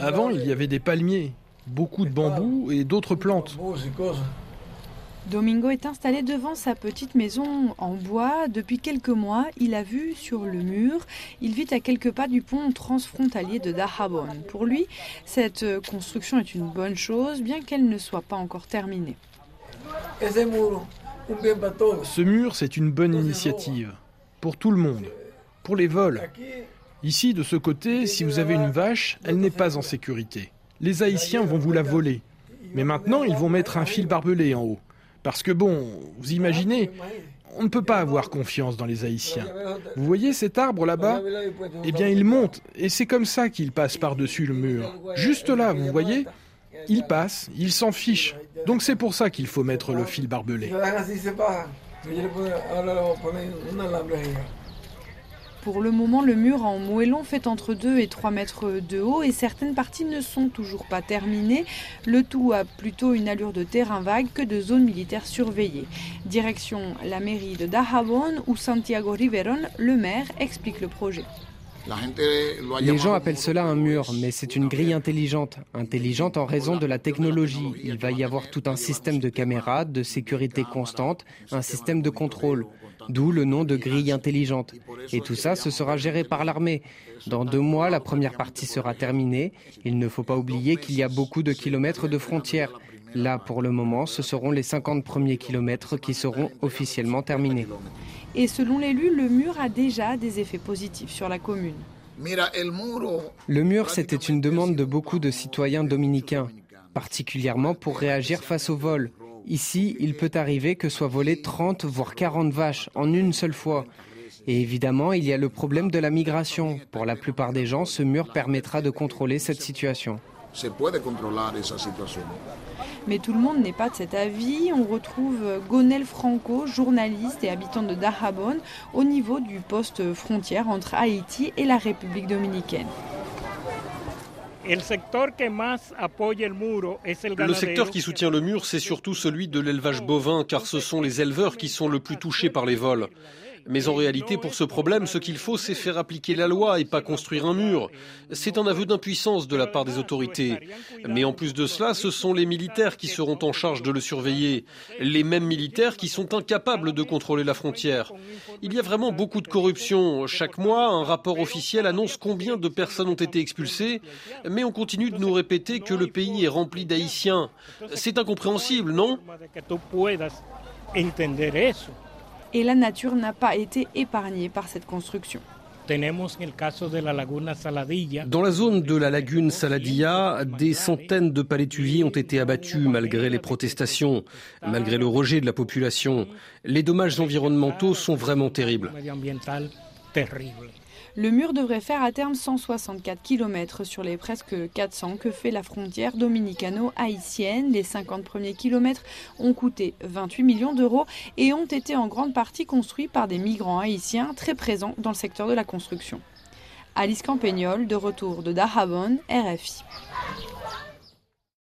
Avant, il y avait des palmiers, beaucoup de bambous et d'autres plantes. Domingo est installé devant sa petite maison en bois. Depuis quelques mois, il a vu sur le mur. Il vit à quelques pas du pont transfrontalier de Dahabon. Pour lui, cette construction est une bonne chose, bien qu'elle ne soit pas encore terminée. Ce mur, c'est une bonne initiative. Pour tout le monde. Pour les vols. Ici, de ce côté, si vous avez une vache, elle n'est pas en sécurité. Les Haïtiens vont vous la voler. Mais maintenant, ils vont mettre un fil barbelé en haut. Parce que bon, vous imaginez, on ne peut pas avoir confiance dans les Haïtiens. Vous voyez cet arbre là-bas? Eh bien, il monte, et c'est comme ça qu'il passe par-dessus le mur. Juste là, vous voyez? Il passe, il s'en fiche. Donc c'est pour ça qu'il faut mettre le fil barbelé. Pour le moment, le mur en moellon fait entre 2 et 3 mètres de haut et certaines parties ne sont toujours pas terminées. Le tout a plutôt une allure de terrain vague que de zone militaire surveillée. Direction la mairie de Dajabon où Santiago Riveron, le maire, explique le projet. Les gens appellent cela un mur, mais c'est une grille intelligente. Intelligente en raison de la technologie. Il va y avoir tout un système de caméras, de sécurité constante, un système de contrôle. D'où le nom de grille intelligente. Et tout ça, ce sera géré par l'armée. Dans deux mois, la première partie sera terminée. Il ne faut pas oublier qu'il y a beaucoup de kilomètres de frontières. Là, pour le moment, ce seront les 50 premiers kilomètres qui seront officiellement terminés. Et selon l'élu, le mur a déjà des effets positifs sur la commune. Le mur, c'était une demande de beaucoup de citoyens dominicains, particulièrement pour réagir face au vol. Ici, il peut arriver que soient volées 30 voire 40 vaches en une seule fois. Et évidemment, il y a le problème de la migration. Pour la plupart des gens, ce mur permettra de contrôler cette situation. Mais tout le monde n'est pas de cet avis. On retrouve Gonel Franco, journaliste et habitant de Dahabon, au niveau du poste frontière entre Haïti et la République dominicaine. Le secteur qui soutient le mur, c'est surtout celui de l'élevage bovin, car ce sont les éleveurs qui sont le plus touchés par les vols. Mais en réalité, pour ce problème, ce qu'il faut, c'est faire appliquer la loi et pas construire un mur. C'est un aveu d'impuissance de la part des autorités. Mais en plus de cela, ce sont les militaires qui seront en charge de le surveiller. Les mêmes militaires qui sont incapables de contrôler la frontière. Il y a vraiment beaucoup de corruption. Chaque mois, un rapport officiel annonce combien de personnes ont été expulsées, mais on continue de nous répéter que le pays est rempli d'Haïtiens. C'est incompréhensible, non? Et la nature n'a pas été épargnée par cette construction. Dans la zone de la lagune Saladilla, des centaines de palétuviers ont été abattus malgré les protestations, malgré le rejet de la population. Les dommages environnementaux sont vraiment terribles. Le mur devrait faire à terme 164 km sur les presque 400 que fait la frontière dominicano-haïtienne. Les 50 premiers kilomètres ont coûté 28 millions d'euros et ont été en grande partie construits par des migrants haïtiens très présents dans le secteur de la construction. Alice Campagnol, de retour de Dahabon, RFI.